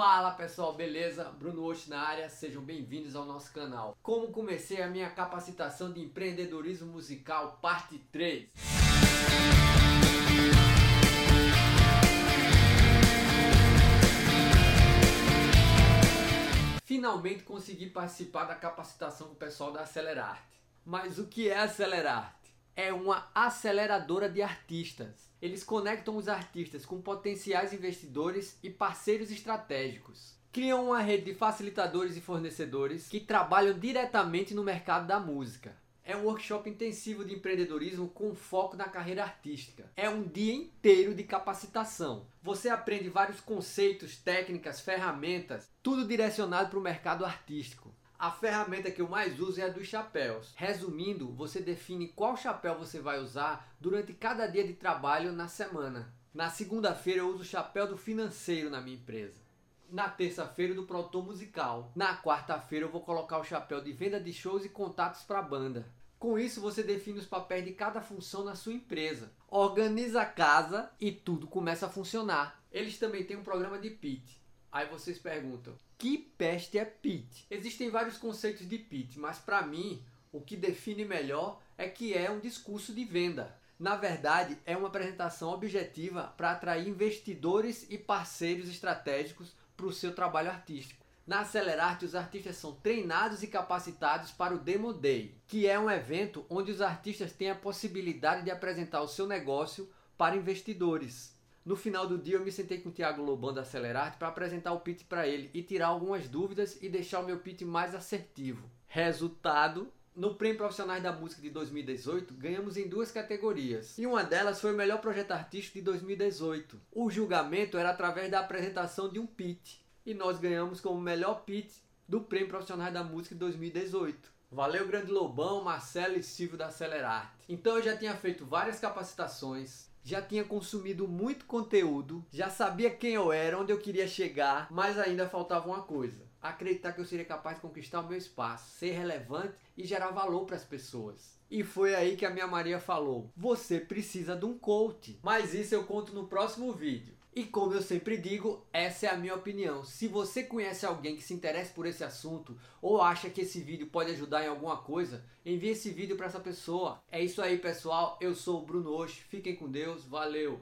Fala pessoal, beleza? Bruno Osh na área, sejam bem-vindos ao nosso canal. Como comecei a minha capacitação de empreendedorismo musical, parte 3. Finalmente consegui participar da capacitação com o pessoal da Acelerarte. Mas o que é Acelerarte? É uma aceleradora de artistas eles conectam os artistas com potenciais investidores e parceiros estratégicos. Criam uma rede de facilitadores e fornecedores que trabalham diretamente no mercado da música. É um workshop intensivo de empreendedorismo com foco na carreira artística. É um dia inteiro de capacitação. Você aprende vários conceitos, técnicas, ferramentas, tudo direcionado para o mercado artístico. A ferramenta que eu mais uso é a dos chapéus. Resumindo, você define qual chapéu você vai usar durante cada dia de trabalho na semana. Na segunda-feira eu uso o chapéu do financeiro na minha empresa. Na terça-feira do produtor musical. Na quarta-feira eu vou colocar o chapéu de venda de shows e contatos para a banda. Com isso você define os papéis de cada função na sua empresa. Organiza a casa e tudo começa a funcionar. Eles também têm um programa de pitch. Aí vocês perguntam: que peste é pitch? Existem vários conceitos de pitch, mas para mim o que define melhor é que é um discurso de venda. Na verdade, é uma apresentação objetiva para atrair investidores e parceiros estratégicos para o seu trabalho artístico. Na Acelerarte, os artistas são treinados e capacitados para o Demo Day, que é um evento onde os artistas têm a possibilidade de apresentar o seu negócio para investidores. No final do dia eu me sentei com o Thiago Lobão da Acelerarte para apresentar o pitch para ele e tirar algumas dúvidas e deixar o meu pitch mais assertivo. Resultado, no Prêmio Profissionais da Música de 2018, ganhamos em duas categorias. E uma delas foi o melhor projeto artístico de 2018. O julgamento era através da apresentação de um pitch. E nós ganhamos como melhor pitch do Prêmio Profissionais da Música de 2018. Valeu, Grande Lobão, Marcelo e Silvio da Acelerarte. Então eu já tinha feito várias capacitações, já tinha consumido muito conteúdo, já sabia quem eu era, onde eu queria chegar, mas ainda faltava uma coisa: acreditar que eu seria capaz de conquistar o meu espaço, ser relevante e gerar valor para as pessoas. E foi aí que a minha Maria falou: você precisa de um coach. Mas isso eu conto no próximo vídeo. E como eu sempre digo, essa é a minha opinião. Se você conhece alguém que se interessa por esse assunto ou acha que esse vídeo pode ajudar em alguma coisa, envie esse vídeo para essa pessoa. É isso aí, pessoal. Eu sou o Bruno Osh. Fiquem com Deus. Valeu!